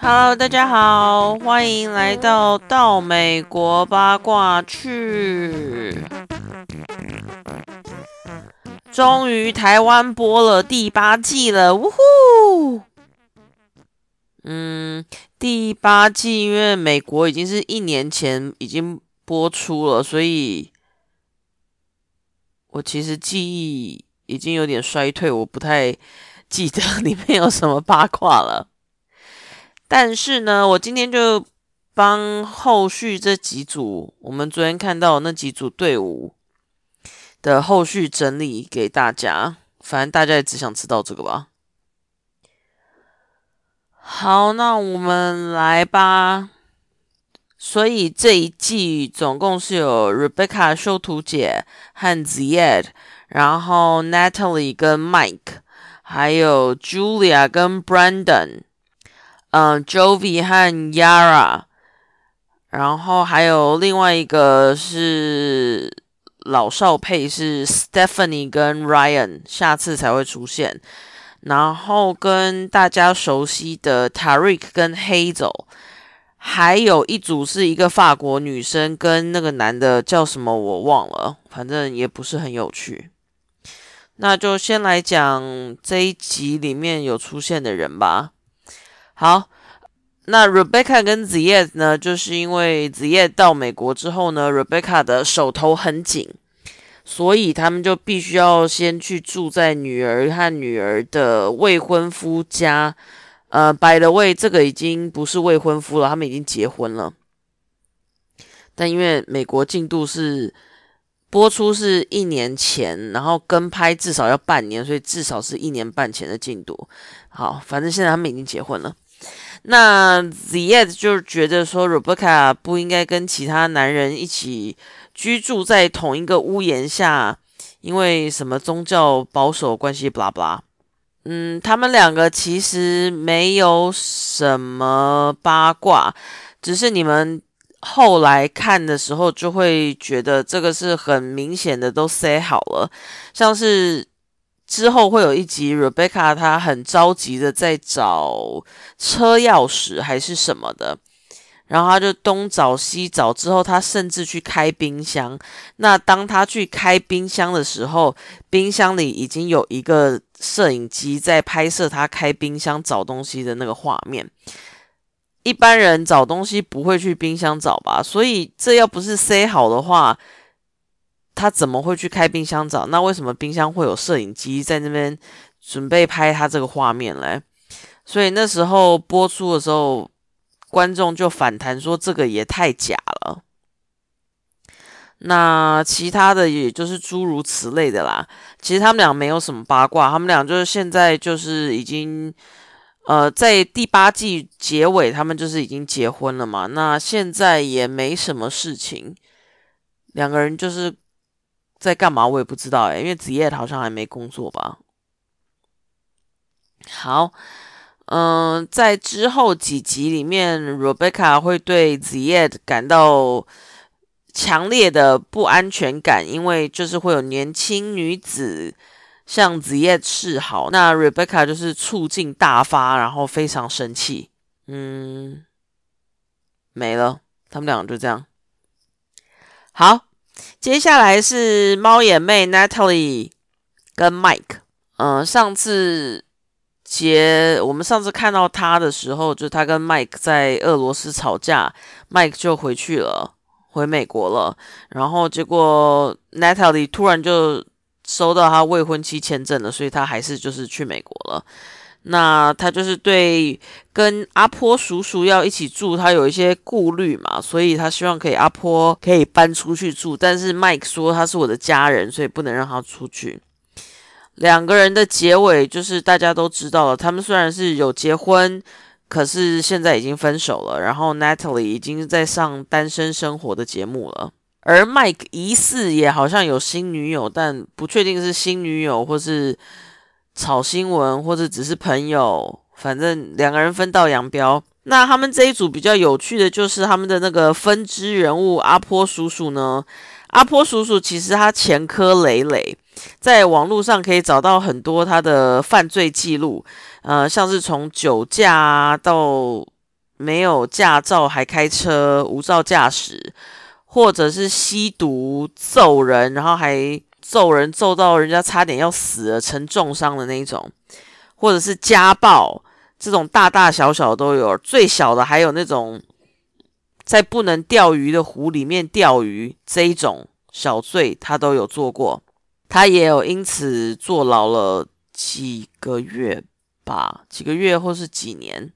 Hello，大家好，欢迎来到到美国八卦去。终于台湾播了第八季了，呜呼！嗯，第八季因为美国已经是一年前已经播出了，所以我其实记忆已经有点衰退，我不太记得里面有什么八卦了。但是呢，我今天就帮后续这几组，我们昨天看到那几组队伍。的后续整理给大家，反正大家也只想知道这个吧。好，那我们来吧。所以这一季总共是有 Rebecca 修图姐和 Ziad，然后 Natalie 跟 Mike，还有 Julia 跟 Brandon，嗯，Jovi 和 Yara，然后还有另外一个是。老少配是 Stephanie 跟 Ryan，下次才会出现。然后跟大家熟悉的 Tarik 跟 Hazel，还有一组是一个法国女生跟那个男的叫什么我忘了，反正也不是很有趣。那就先来讲这一集里面有出现的人吧。好。那 Rebecca 跟 Ziad 呢，就是因为 Ziad 到美国之后呢，Rebecca 的手头很紧，所以他们就必须要先去住在女儿和女儿的未婚夫家。呃，By the way，这个已经不是未婚夫了，他们已经结婚了。但因为美国进度是播出是一年前，然后跟拍至少要半年，所以至少是一年半前的进度。好，反正现在他们已经结婚了。那 Zed 就觉得说，Rebecca 不应该跟其他男人一起居住在同一个屋檐下，因为什么宗教保守关系，b l a 拉 bla。嗯，他们两个其实没有什么八卦，只是你们后来看的时候就会觉得这个是很明显的都塞好了，像是。之后会有一集，Rebecca 她很着急的在找车钥匙还是什么的，然后他就东找西找，之后他甚至去开冰箱。那当他去开冰箱的时候，冰箱里已经有一个摄影机在拍摄他开冰箱找东西的那个画面。一般人找东西不会去冰箱找吧？所以这要不是塞好的话。他怎么会去开冰箱找？那为什么冰箱会有摄影机在那边准备拍他这个画面嘞？所以那时候播出的时候，观众就反弹说这个也太假了。那其他的也就是诸如此类的啦。其实他们俩没有什么八卦，他们俩就是现在就是已经呃在第八季结尾，他们就是已经结婚了嘛。那现在也没什么事情，两个人就是。在干嘛？我也不知道哎，因为子夜好像还没工作吧。好，嗯，在之后几集里面，Rebecca 会对子夜感到强烈的不安全感，因为就是会有年轻女子向子夜示好，那 Rebecca 就是醋劲大发，然后非常生气。嗯，没了，他们两个就这样。好。接下来是猫眼妹 Natalie 跟 Mike。嗯，上次结我们上次看到他的时候，就他跟 Mike 在俄罗斯吵架，Mike 就回去了，回美国了。然后结果 Natalie 突然就收到他未婚妻签证了，所以他还是就是去美国了。那他就是对跟阿坡叔叔要一起住，他有一些顾虑嘛，所以他希望可以阿坡可以搬出去住，但是 Mike 说他是我的家人，所以不能让他出去。两个人的结尾就是大家都知道了，他们虽然是有结婚，可是现在已经分手了。然后 Natalie 已经在上单身生活的节目了，而 Mike 疑似也好像有新女友，但不确定是新女友或是。炒新闻或者只是朋友，反正两个人分道扬镳。那他们这一组比较有趣的就是他们的那个分支人物阿坡叔叔呢。阿坡叔叔其实他前科累累，在网络上可以找到很多他的犯罪记录，呃，像是从酒驾到没有驾照还开车、无照驾驶，或者是吸毒、揍人，然后还揍人揍到人家差点要死了、成重伤的那种，或者是家暴，这种大大小小都有，最小的还有那种。在不能钓鱼的湖里面钓鱼这一种小罪，他都有做过，他也有因此坐牢了几个月吧，几个月或是几年。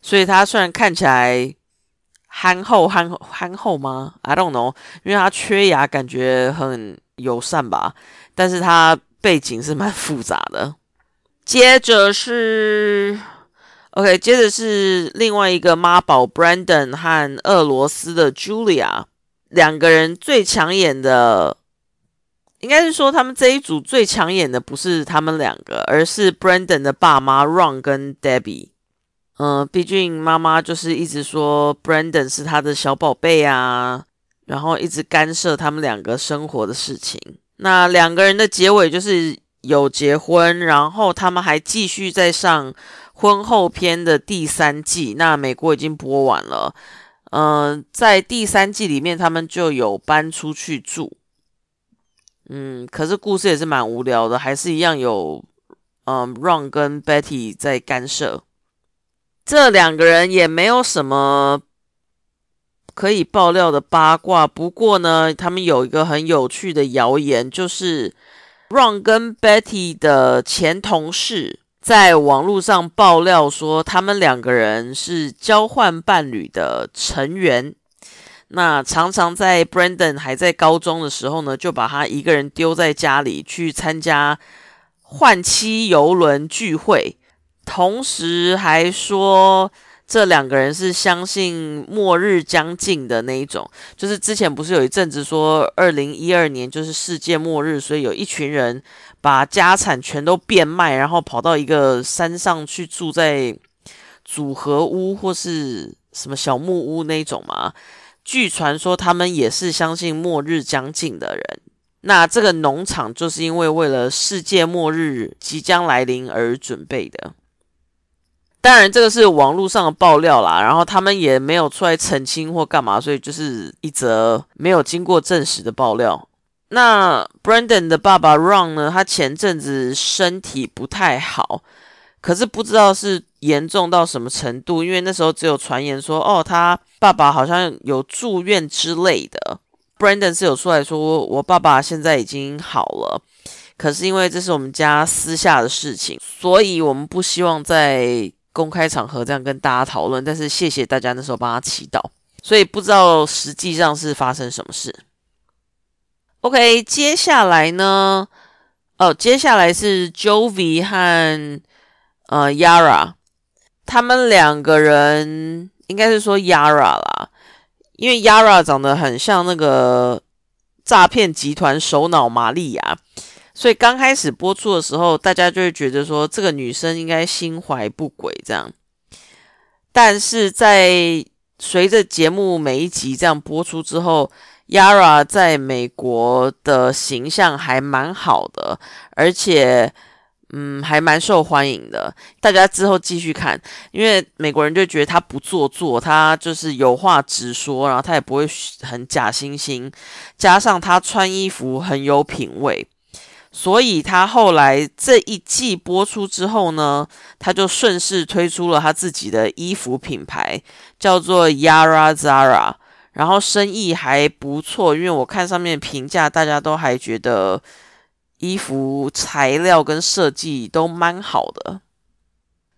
所以他虽然看起来憨厚憨憨厚吗？I don't know，因为他缺牙，感觉很友善吧。但是他背景是蛮复杂的。接着是。OK，接着是另外一个妈宝 Brandon 和俄罗斯的 Julia 两个人最抢眼的，应该是说他们这一组最抢眼的不是他们两个，而是 Brandon 的爸妈 Ron 跟 Debbie。嗯，毕竟妈妈就是一直说 Brandon 是他的小宝贝啊，然后一直干涉他们两个生活的事情。那两个人的结尾就是有结婚，然后他们还继续在上。婚后篇的第三季，那美国已经播完了。嗯，在第三季里面，他们就有搬出去住。嗯，可是故事也是蛮无聊的，还是一样有嗯，Ron 跟 Betty 在干涉。这两个人也没有什么可以爆料的八卦。不过呢，他们有一个很有趣的谣言，就是 Ron 跟 Betty 的前同事。在网络上爆料说，他们两个人是交换伴侣的成员。那常常在 Brandon 还在高中的时候呢，就把他一个人丢在家里去参加换妻游轮聚会，同时还说。这两个人是相信末日将近的那一种，就是之前不是有一阵子说二零一二年就是世界末日，所以有一群人把家产全都变卖，然后跑到一个山上去住在组合屋或是什么小木屋那种嘛。据传说他们也是相信末日将近的人。那这个农场就是因为为了世界末日即将来临而准备的。当然，这个是网络上的爆料啦，然后他们也没有出来澄清或干嘛，所以就是一则没有经过证实的爆料。那 Brandon 的爸爸 Ron 呢？他前阵子身体不太好，可是不知道是严重到什么程度，因为那时候只有传言说，哦，他爸爸好像有住院之类的。Brandon 是有出来说，我爸爸现在已经好了，可是因为这是我们家私下的事情，所以我们不希望在。公开场合这样跟大家讨论，但是谢谢大家那时候帮他祈祷，所以不知道实际上是发生什么事。OK，接下来呢？哦，接下来是 Jovi 和呃 Yara，他们两个人应该是说 Yara 啦，因为 Yara 长得很像那个诈骗集团首脑玛利亚。所以刚开始播出的时候，大家就会觉得说这个女生应该心怀不轨这样。但是在随着节目每一集这样播出之后，Yara 在美国的形象还蛮好的，而且嗯还蛮受欢迎的。大家之后继续看，因为美国人就觉得她不做作，她就是有话直说，然后她也不会很假惺惺，加上她穿衣服很有品味。所以他后来这一季播出之后呢，他就顺势推出了他自己的衣服品牌，叫做 Yara Zara，然后生意还不错，因为我看上面评价，大家都还觉得衣服材料跟设计都蛮好的。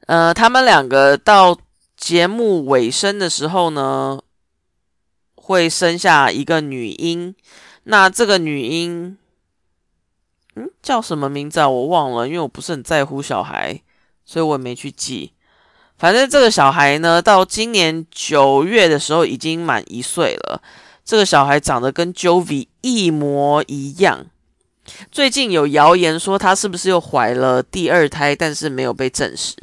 呃，他们两个到节目尾声的时候呢，会生下一个女婴，那这个女婴。叫什么名字啊？我忘了，因为我不是很在乎小孩，所以我也没去记。反正这个小孩呢，到今年九月的时候已经满一岁了。这个小孩长得跟 Jovi 一模一样。最近有谣言说他是不是又怀了第二胎，但是没有被证实。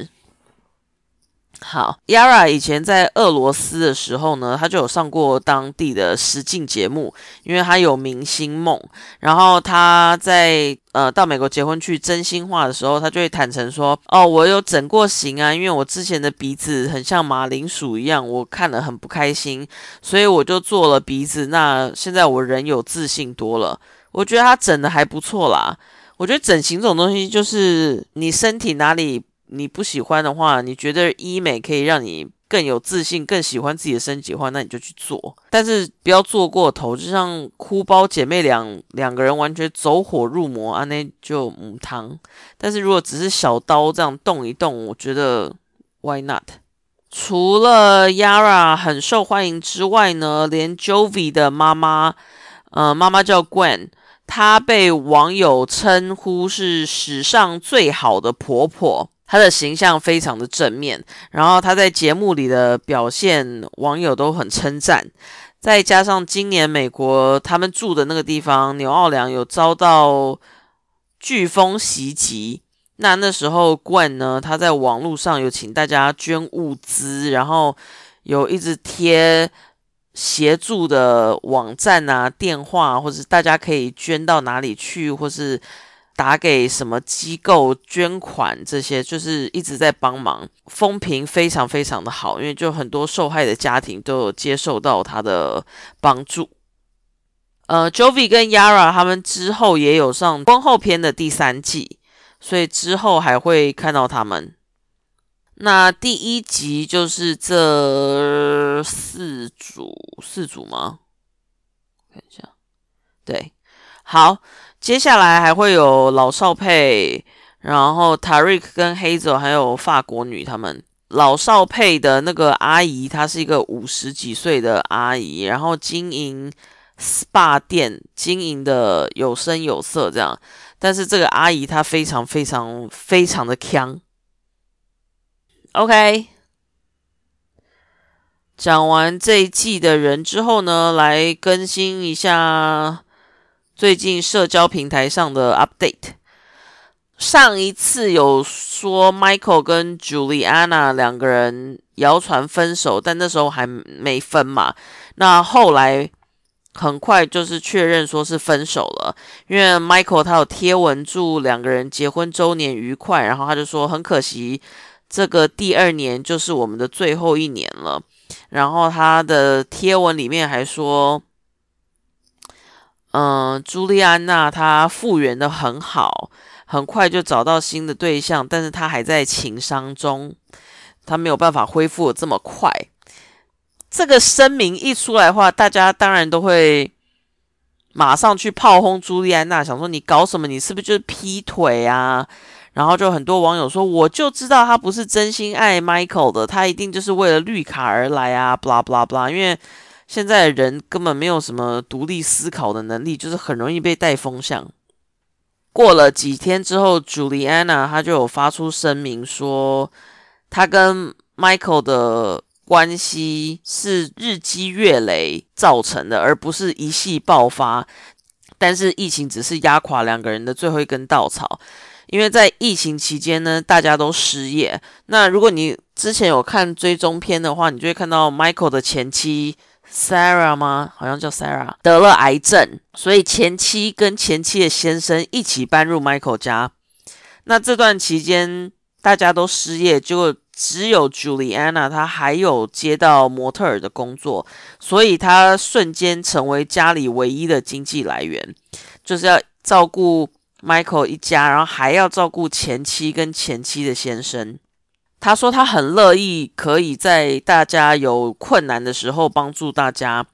好，Yara 以前在俄罗斯的时候呢，他就有上过当地的实境节目，因为他有明星梦。然后他在呃到美国结婚去真心话的时候，他就会坦诚说：“哦，我有整过形啊，因为我之前的鼻子很像马铃薯一样，我看了很不开心，所以我就做了鼻子。那现在我人有自信多了，我觉得他整的还不错啦。我觉得整形这种东西，就是你身体哪里。”你不喜欢的话，你觉得医美可以让你更有自信、更喜欢自己的身体的话，那你就去做。但是不要做过头，就像哭包姐妹两两个人完全走火入魔啊，那就母汤。但是如果只是小刀这样动一动，我觉得 Why not？除了 Yara 很受欢迎之外呢，连 Jovi 的妈妈，呃，妈妈叫 Gwen，她被网友称呼是史上最好的婆婆。他的形象非常的正面，然后他在节目里的表现，网友都很称赞。再加上今年美国他们住的那个地方纽奥良有遭到飓风袭击，那那时候冠呢，他在网络上有请大家捐物资，然后有一直贴协助的网站啊、电话，或是大家可以捐到哪里去，或是。打给什么机构捐款，这些就是一直在帮忙，风评非常非常的好，因为就很多受害的家庭都有接受到他的帮助。呃，Jovi 跟 Yara 他们之后也有上婚后篇的第三季，所以之后还会看到他们。那第一集就是这四组，四组吗？看一下，对，好。接下来还会有老少配，然后 Tarik 跟 Hazel 还有法国女他们老少配的那个阿姨，她是一个五十几岁的阿姨，然后经营 SPA 店，经营的有声有色这样。但是这个阿姨她非常非常非常的强。OK，讲完这一季的人之后呢，来更新一下。最近社交平台上的 update，上一次有说 Michael 跟 Juliana 两个人谣传分手，但那时候还没分嘛。那后来很快就是确认说是分手了，因为 Michael 他有贴文祝两个人结婚周年愉快，然后他就说很可惜这个第二年就是我们的最后一年了。然后他的贴文里面还说。嗯，朱莉安娜她复原的很好，很快就找到新的对象，但是她还在情伤中，她没有办法恢复这么快。这个声明一出来的话，大家当然都会马上去炮轰朱莉安娜，想说你搞什么？你是不是就是劈腿啊？然后就很多网友说，我就知道他不是真心爱 Michael 的，他一定就是为了绿卡而来啊，blah blah blah，因为。现在人根本没有什么独立思考的能力，就是很容易被带风向。过了几天之后，Juliana 她就有发出声明说，她跟 Michael 的关系是日积月累造成的，而不是一系爆发。但是疫情只是压垮两个人的最后一根稻草，因为在疫情期间呢，大家都失业。那如果你之前有看追踪片的话，你就会看到 Michael 的前妻。Sarah 吗？好像叫 Sarah，得了癌症，所以前妻跟前妻的先生一起搬入 Michael 家。那这段期间大家都失业，结果只有 Juliana 她还有接到模特儿的工作，所以她瞬间成为家里唯一的经济来源，就是要照顾 Michael 一家，然后还要照顾前妻跟前妻的先生。他说他很乐意可以在大家有困难的时候帮助大家，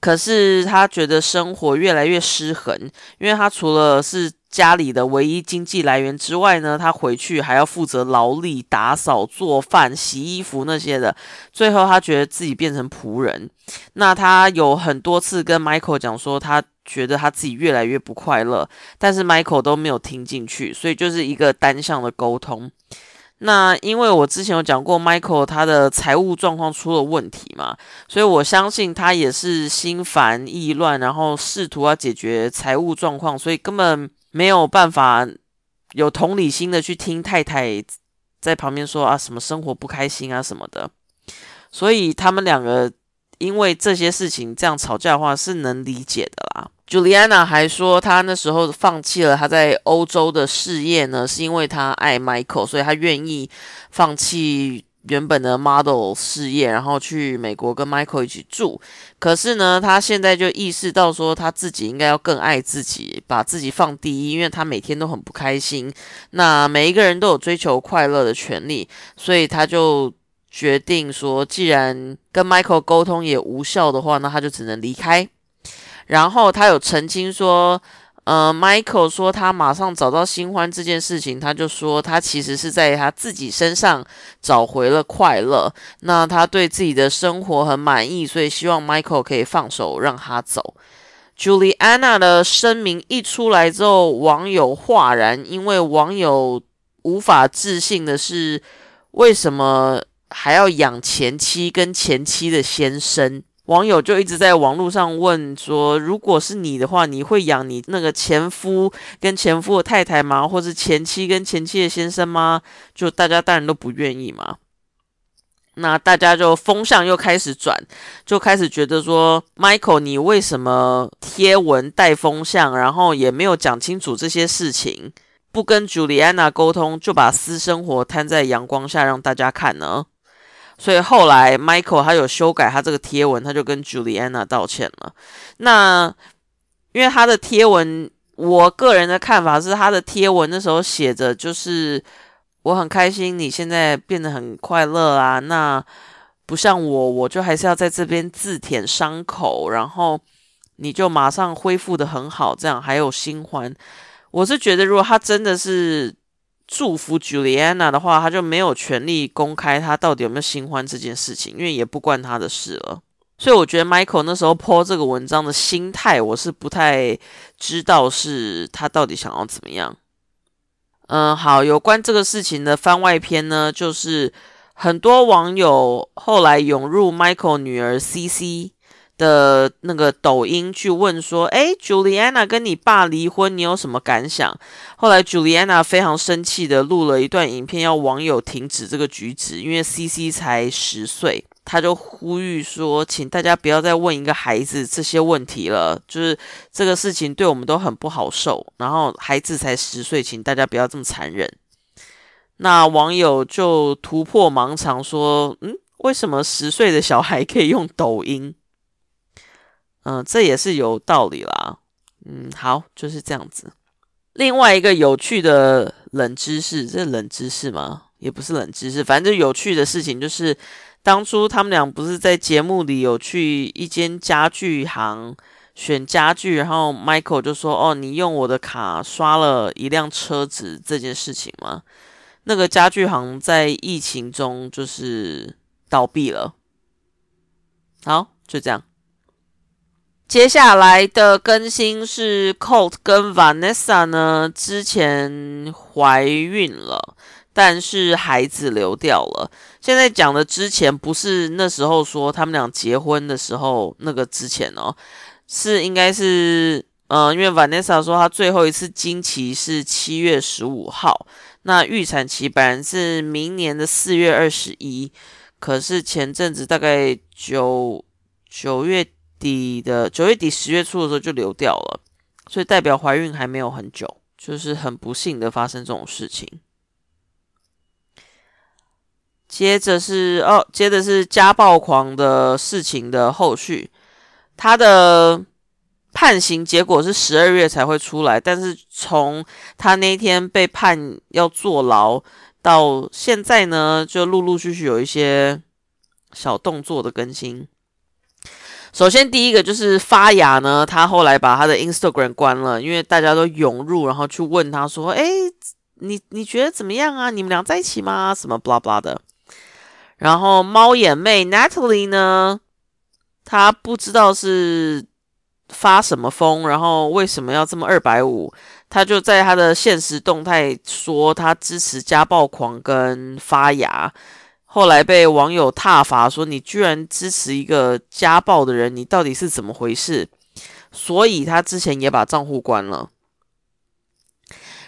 可是他觉得生活越来越失衡，因为他除了是家里的唯一经济来源之外呢，他回去还要负责劳力、打扫、做饭、洗衣服那些的，最后他觉得自己变成仆人。那他有很多次跟 Michael 讲说，他觉得他自己越来越不快乐，但是 Michael 都没有听进去，所以就是一个单向的沟通。那因为我之前有讲过，Michael 他的财务状况出了问题嘛，所以我相信他也是心烦意乱，然后试图要解决财务状况，所以根本没有办法有同理心的去听太太在旁边说啊什么生活不开心啊什么的，所以他们两个因为这些事情这样吵架的话是能理解的啦。Juliana 还说，她那时候放弃了她在欧洲的事业呢，是因为她爱 Michael，所以她愿意放弃原本的 model 事业，然后去美国跟 Michael 一起住。可是呢，她现在就意识到说，她自己应该要更爱自己，把自己放第一，因为她每天都很不开心。那每一个人都有追求快乐的权利，所以她就决定说，既然跟 Michael 沟通也无效的话，那他就只能离开。然后他有澄清说，呃，Michael 说他马上找到新欢这件事情，他就说他其实是在他自己身上找回了快乐。那他对自己的生活很满意，所以希望 Michael 可以放手让他走。Juliana 的声明一出来之后，网友哗然，因为网友无法置信的是，为什么还要养前妻跟前妻的先生？网友就一直在网络上问说：“如果是你的话，你会养你那个前夫跟前夫的太太吗？或是前妻跟前妻的先生吗？”就大家当然都不愿意嘛。那大家就风向又开始转，就开始觉得说：“Michael，你为什么贴文带风向，然后也没有讲清楚这些事情，不跟 Juliana 沟通，就把私生活摊在阳光下让大家看呢？”所以后来，Michael 他有修改他这个贴文，他就跟 Juliana 道歉了。那因为他的贴文，我个人的看法是，他的贴文那时候写着就是我很开心，你现在变得很快乐啊。那不像我，我就还是要在这边自舔伤口，然后你就马上恢复的很好，这样还有新欢。我是觉得，如果他真的是。祝福 Juliana 的话，他就没有权利公开他到底有没有新欢这件事情，因为也不关他的事了。所以我觉得 Michael 那时候 po 这个文章的心态，我是不太知道是他到底想要怎么样。嗯，好，有关这个事情的番外篇呢，就是很多网友后来涌入 Michael 女儿 CC。的那个抖音去问说：“哎，Juliana 跟你爸离婚，你有什么感想？”后来 Juliana 非常生气的录了一段影片，要网友停止这个举止，因为 CC 才十岁，他就呼吁说：“请大家不要再问一个孩子这些问题了，就是这个事情对我们都很不好受。然后孩子才十岁，请大家不要这么残忍。”那网友就突破盲肠说：“嗯，为什么十岁的小孩可以用抖音？”嗯，这也是有道理啦。嗯，好，就是这样子。另外一个有趣的冷知识，这冷知识吗？也不是冷知识，反正有趣的事情就是，当初他们俩不是在节目里有去一间家具行选家具，然后 Michael 就说：“哦，你用我的卡刷了一辆车子这件事情吗？”那个家具行在疫情中就是倒闭了。好，就这样。接下来的更新是 Colt 跟 Vanessa 呢，之前怀孕了，但是孩子流掉了。现在讲的之前不是那时候说他们俩结婚的时候那个之前哦，是应该是嗯，因为 Vanessa 说她最后一次经期是七月十五号，那预产期本来是明年的四月二十一，可是前阵子大概九九月。底的九月底十月初的时候就流掉了，所以代表怀孕还没有很久，就是很不幸的发生这种事情。接着是哦，接着是家暴狂的事情的后续，他的判刑结果是十二月才会出来，但是从他那天被判要坐牢到现在呢，就陆陆续续有一些小动作的更新。首先，第一个就是发芽呢，他后来把他的 Instagram 关了，因为大家都涌入，然后去问他说：“哎，你你觉得怎么样啊？你们俩在一起吗？什么 blah blah 的。”然后猫眼妹 Natalie 呢，她不知道是发什么疯，然后为什么要这么二百五？她就在她的现实动态说，她支持家暴狂跟发芽。后来被网友挞伐说：“你居然支持一个家暴的人，你到底是怎么回事？”所以他之前也把账户关了。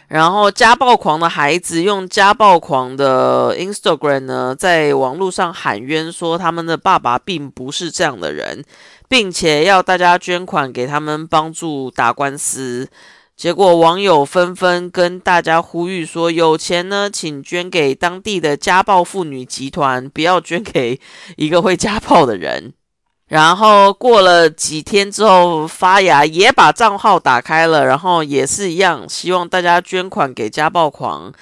然后家暴狂的孩子用家暴狂的 Instagram 呢，在网络上喊冤，说他们的爸爸并不是这样的人，并且要大家捐款给他们帮助打官司。结果网友纷纷跟大家呼吁说：有钱呢，请捐给当地的家暴妇女集团，不要捐给一个会家暴的人。然后过了几天之后，发芽也把账号打开了，然后也是一样，希望大家捐款给家暴狂。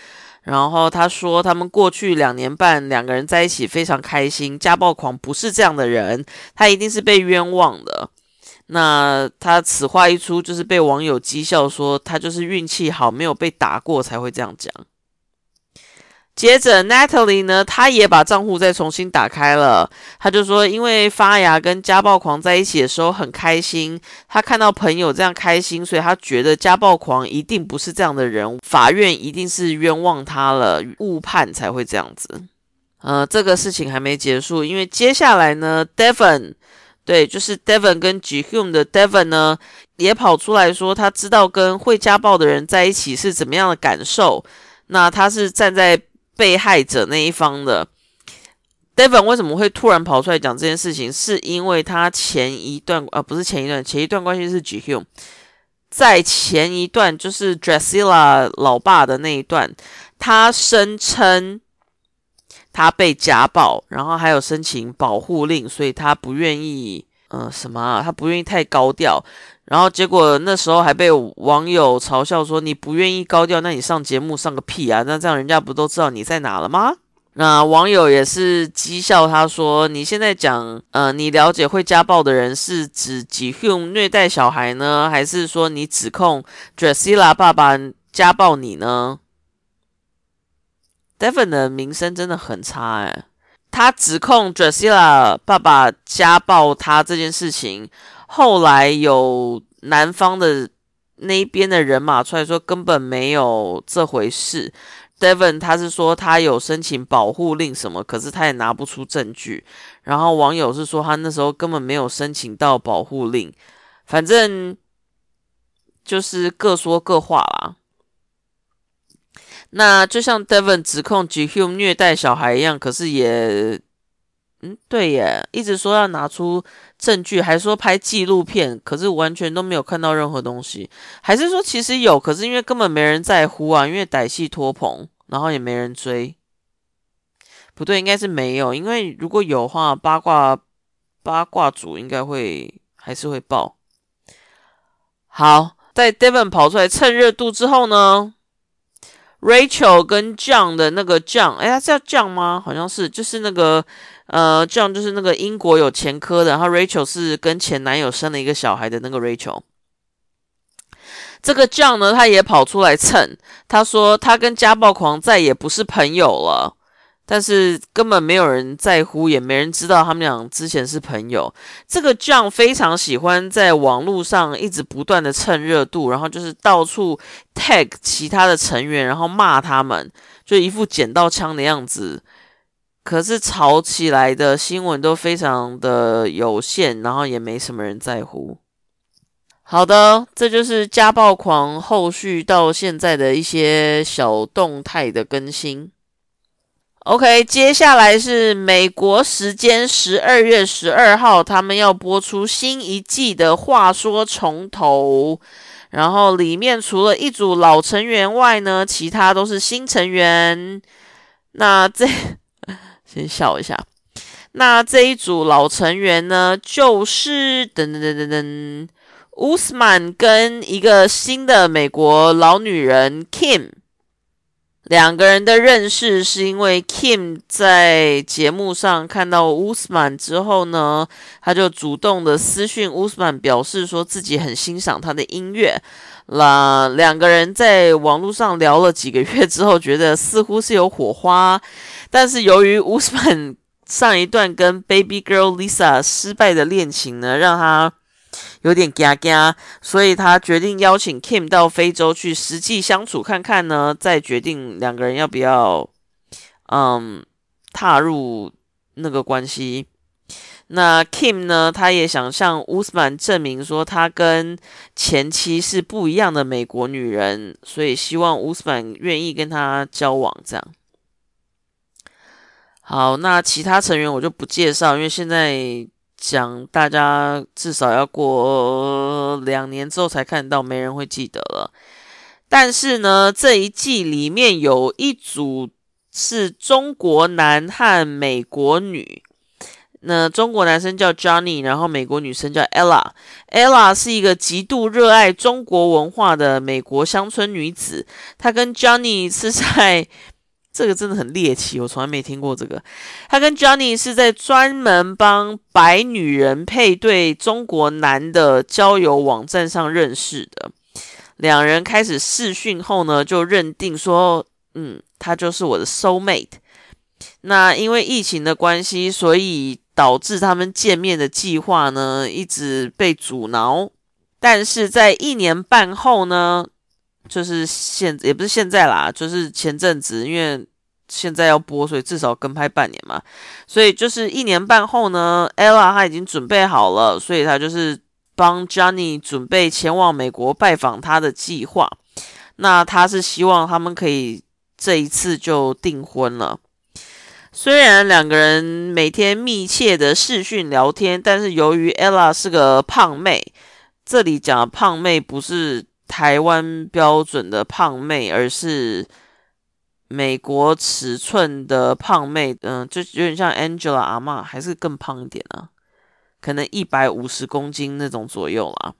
然后他说，他们过去两年半两个人在一起非常开心。家暴狂不是这样的人，他一定是被冤枉的。那他此话一出，就是被网友讥笑说他就是运气好，没有被打过才会这样讲。接着，Natalie 呢，她也把账户再重新打开了。她就说，因为发芽跟家暴狂在一起的时候很开心，她看到朋友这样开心，所以她觉得家暴狂一定不是这样的人，法院一定是冤枉他了，误判才会这样子。呃，这个事情还没结束，因为接下来呢，Devon，对，就是 Devon 跟 g h u m 的 Devon 呢，也跑出来说，他知道跟会家暴的人在一起是怎么样的感受。那他是站在。被害者那一方的 Devon 为什么会突然跑出来讲这件事情？是因为他前一段呃不是前一段，前一段关系是 g h u 在前一段就是 Drasilla 老爸的那一段，他声称他被家暴，然后还有申请保护令，所以他不愿意呃什么啊？他不愿意太高调。然后结果那时候还被网友嘲笑说：“你不愿意高调，那你上节目上个屁啊！那这样人家不都知道你在哪了吗？”那网友也是讥笑他说：“你现在讲，呃，你了解会家暴的人是指几用虐待小孩呢，还是说你指控 Drasilla 爸爸家暴你呢？”Devon 的名声真的很差哎，他指控 Drasilla 爸爸家暴他这件事情。后来有男方的那边的人马出来说根本没有这回事，Devon 他是说他有申请保护令什么，可是他也拿不出证据。然后网友是说他那时候根本没有申请到保护令，反正就是各说各话啦。那就像 Devon 指控 g h u 虐待小孩一样，可是也。嗯，对耶，一直说要拿出证据，还说拍纪录片，可是完全都没有看到任何东西。还是说其实有，可是因为根本没人在乎啊，因为歹戏拖棚，然后也没人追。不对，应该是没有，因为如果有话，八卦八卦组应该会还是会报。好，在 Devon 跑出来蹭热度之后呢，Rachel 跟 John 的那个 John，哎，他叫 John 吗？好像是，就是那个。呃，John 就是那个英国有前科的，然后 Rachel 是跟前男友生了一个小孩的那个 Rachel。这个 John 呢，他也跑出来蹭，他说他跟家暴狂再也不是朋友了，但是根本没有人在乎，也没人知道他们俩之前是朋友。这个 John 非常喜欢在网络上一直不断的蹭热度，然后就是到处 tag 其他的成员，然后骂他们，就一副捡到枪的样子。可是吵起来的新闻都非常的有限，然后也没什么人在乎。好的，这就是家暴狂后续到现在的一些小动态的更新。OK，接下来是美国时间十二月十二号，他们要播出新一季的《话说从头》，然后里面除了一组老成员外呢，其他都是新成员。那这。先笑一下，那这一组老成员呢，就是噔噔噔噔噔，乌斯曼跟一个新的美国老女人 Kim，两个人的认识是因为 Kim 在节目上看到 Usman 之后呢，他就主动的私讯 Usman，，表示说自己很欣赏他的音乐。那两个人在网络上聊了几个月之后，觉得似乎是有火花。但是由于 Usman 上一段跟 Baby Girl Lisa 失败的恋情呢，让他有点嘎嘎，所以他决定邀请 Kim 到非洲去实际相处看看呢，再决定两个人要不要嗯踏入那个关系。那 Kim 呢，他也想向乌斯曼证明说，他跟前妻是不一样的美国女人，所以希望乌斯曼愿意跟他交往。这样。好，那其他成员我就不介绍，因为现在讲大家至少要过两年之后才看到，没人会记得了。但是呢，这一季里面有一组是中国男和美国女。那中国男生叫 Johnny，然后美国女生叫 Ella。Ella 是一个极度热爱中国文化的美国乡村女子。她跟 Johnny 是在这个真的很猎奇，我从来没听过这个。他跟 Johnny 是在专门帮白女人配对中国男的交友网站上认识的。两人开始试训后呢，就认定说，嗯，他就是我的 soul mate。那因为疫情的关系，所以导致他们见面的计划呢一直被阻挠。但是在一年半后呢，就是现也不是现在啦，就是前阵子，因为现在要播，所以至少跟拍半年嘛。所以就是一年半后呢，Ella 她已经准备好了，所以她就是。帮 Johnny 准备前往美国拜访他的计划，那他是希望他们可以这一次就订婚了。虽然两个人每天密切的视讯聊天，但是由于 Ella 是个胖妹，这里讲的胖妹不是台湾标准的胖妹，而是美国尺寸的胖妹，嗯，就有点像 Angela 阿妈，还是更胖一点啊。可能一百五十公斤那种左右啦，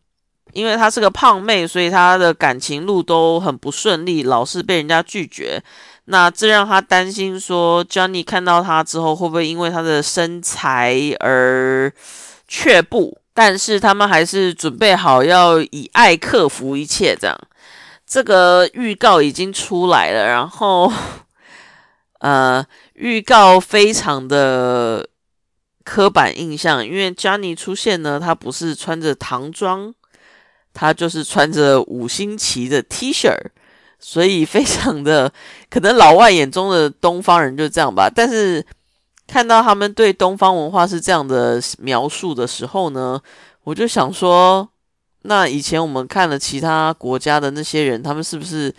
因为她是个胖妹，所以她的感情路都很不顺利，老是被人家拒绝。那这让她担心，说 Johnny 看到她之后会不会因为她的身材而却步？但是他们还是准备好要以爱克服一切。这样，这个预告已经出来了，然后，呃，预告非常的。刻板印象，因为 Johnny 出现呢，他不是穿着唐装，他就是穿着五星旗的 T 恤，所以非常的可能老外眼中的东方人就这样吧。但是看到他们对东方文化是这样的描述的时候呢，我就想说，那以前我们看了其他国家的那些人，他们是不是？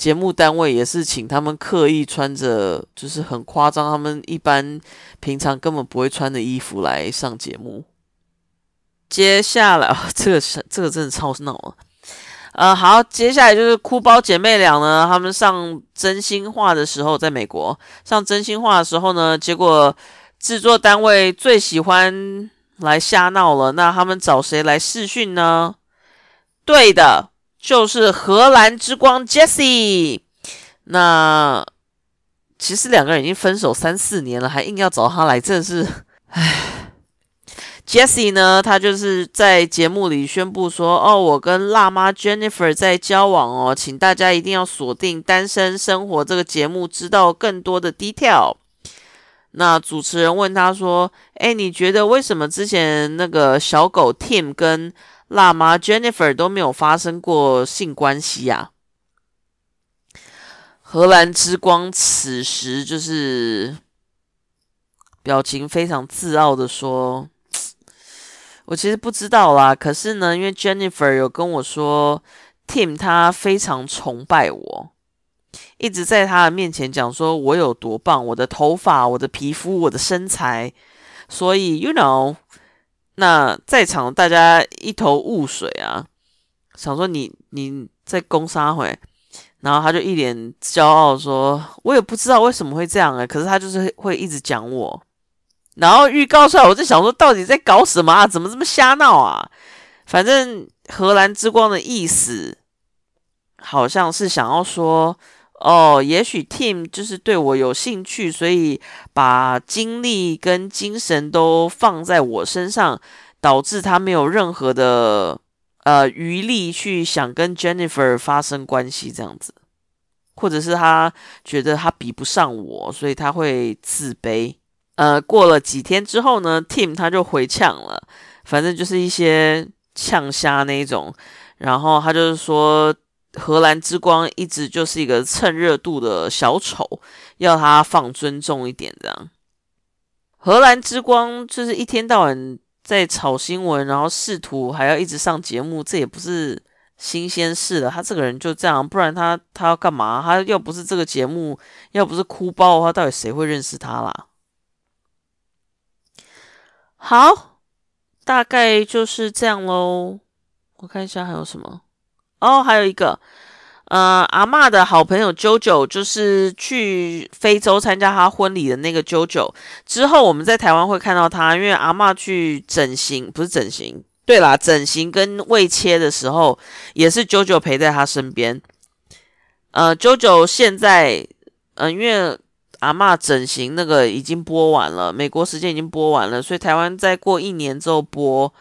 节目单位也是请他们刻意穿着，就是很夸张，他们一般平常根本不会穿的衣服来上节目。接下来，这个是这个真的超闹了。呃，好，接下来就是哭包姐妹俩呢，他们上真心话的时候，在美国上真心话的时候呢，结果制作单位最喜欢来瞎闹了。那他们找谁来试训呢？对的。就是荷兰之光 Jessie，那其实两个人已经分手三四年了，还硬要找他来，真的是，唉。Jessie 呢，他就是在节目里宣布说：“哦，我跟辣妈 Jennifer 在交往哦，请大家一定要锁定《单身生活》这个节目，知道更多的 detail。”那主持人问他说：“哎，你觉得为什么之前那个小狗 Tim 跟？”辣妈 Jennifer 都没有发生过性关系呀。荷兰之光此时就是表情非常自傲的说：“我其实不知道啦，可是呢，因为 Jennifer 有跟我说，Tim 他非常崇拜我，一直在他的面前讲说我有多棒，我的头发、我的皮肤、我的身材，所以 you know。”那在场大家一头雾水啊，想说你你在攻杀回，然后他就一脸骄傲说：“我也不知道为什么会这样哎，可是他就是会一直讲我。”然后预告出来，我就想说，到底在搞什么啊？怎么这么瞎闹啊？反正荷兰之光的意思好像是想要说。哦，也许 Tim 就是对我有兴趣，所以把精力跟精神都放在我身上，导致他没有任何的呃余力去想跟 Jennifer 发生关系这样子，或者是他觉得他比不上我，所以他会自卑。呃，过了几天之后呢，Tim 他就回呛了，反正就是一些呛虾那一种，然后他就是说。荷兰之光一直就是一个蹭热度的小丑，要他放尊重一点这样。荷兰之光就是一天到晚在炒新闻，然后试图还要一直上节目，这也不是新鲜事了。他这个人就这样，不然他他要干嘛？他要不是这个节目，要不是哭包的话，到底谁会认识他啦？好，大概就是这样喽。我看一下还有什么哦，还有一个。呃，阿妈的好朋友 JoJo 就是去非洲参加他婚礼的那个 JoJo。之后我们在台湾会看到他，因为阿妈去整形，不是整形，对啦，整形跟胃切的时候，也是 JoJo 陪在他身边。呃，JoJo 现在，呃，因为阿妈整形那个已经播完了，美国时间已经播完了，所以台湾再过一年之后播。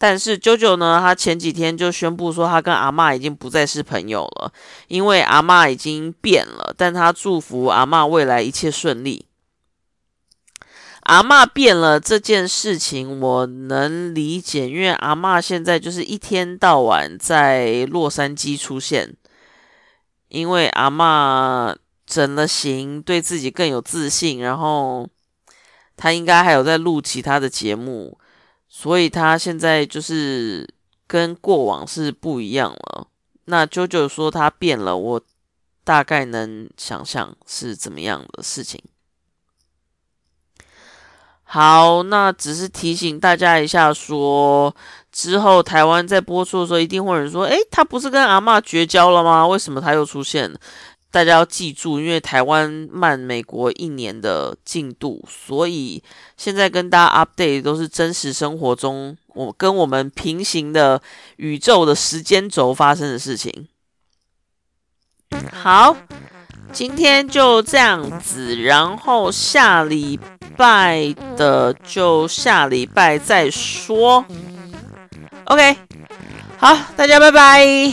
但是九九呢，他前几天就宣布说，他跟阿妈已经不再是朋友了，因为阿妈已经变了。但他祝福阿妈未来一切顺利。阿妈变了这件事情，我能理解，因为阿妈现在就是一天到晚在洛杉矶出现，因为阿妈整了形，对自己更有自信，然后他应该还有在录其他的节目。所以他现在就是跟过往是不一样了。那九九说他变了，我大概能想象是怎么样的事情。好，那只是提醒大家一下，说之后台湾在播出的时候，一定会有人说：“诶，他不是跟阿妈绝交了吗？为什么他又出现？”大家要记住，因为台湾慢美国一年的进度，所以现在跟大家 update 都是真实生活中我跟我们平行的宇宙的时间轴发生的事情。好，今天就这样子，然后下礼拜的就下礼拜再说。OK，好，大家拜拜。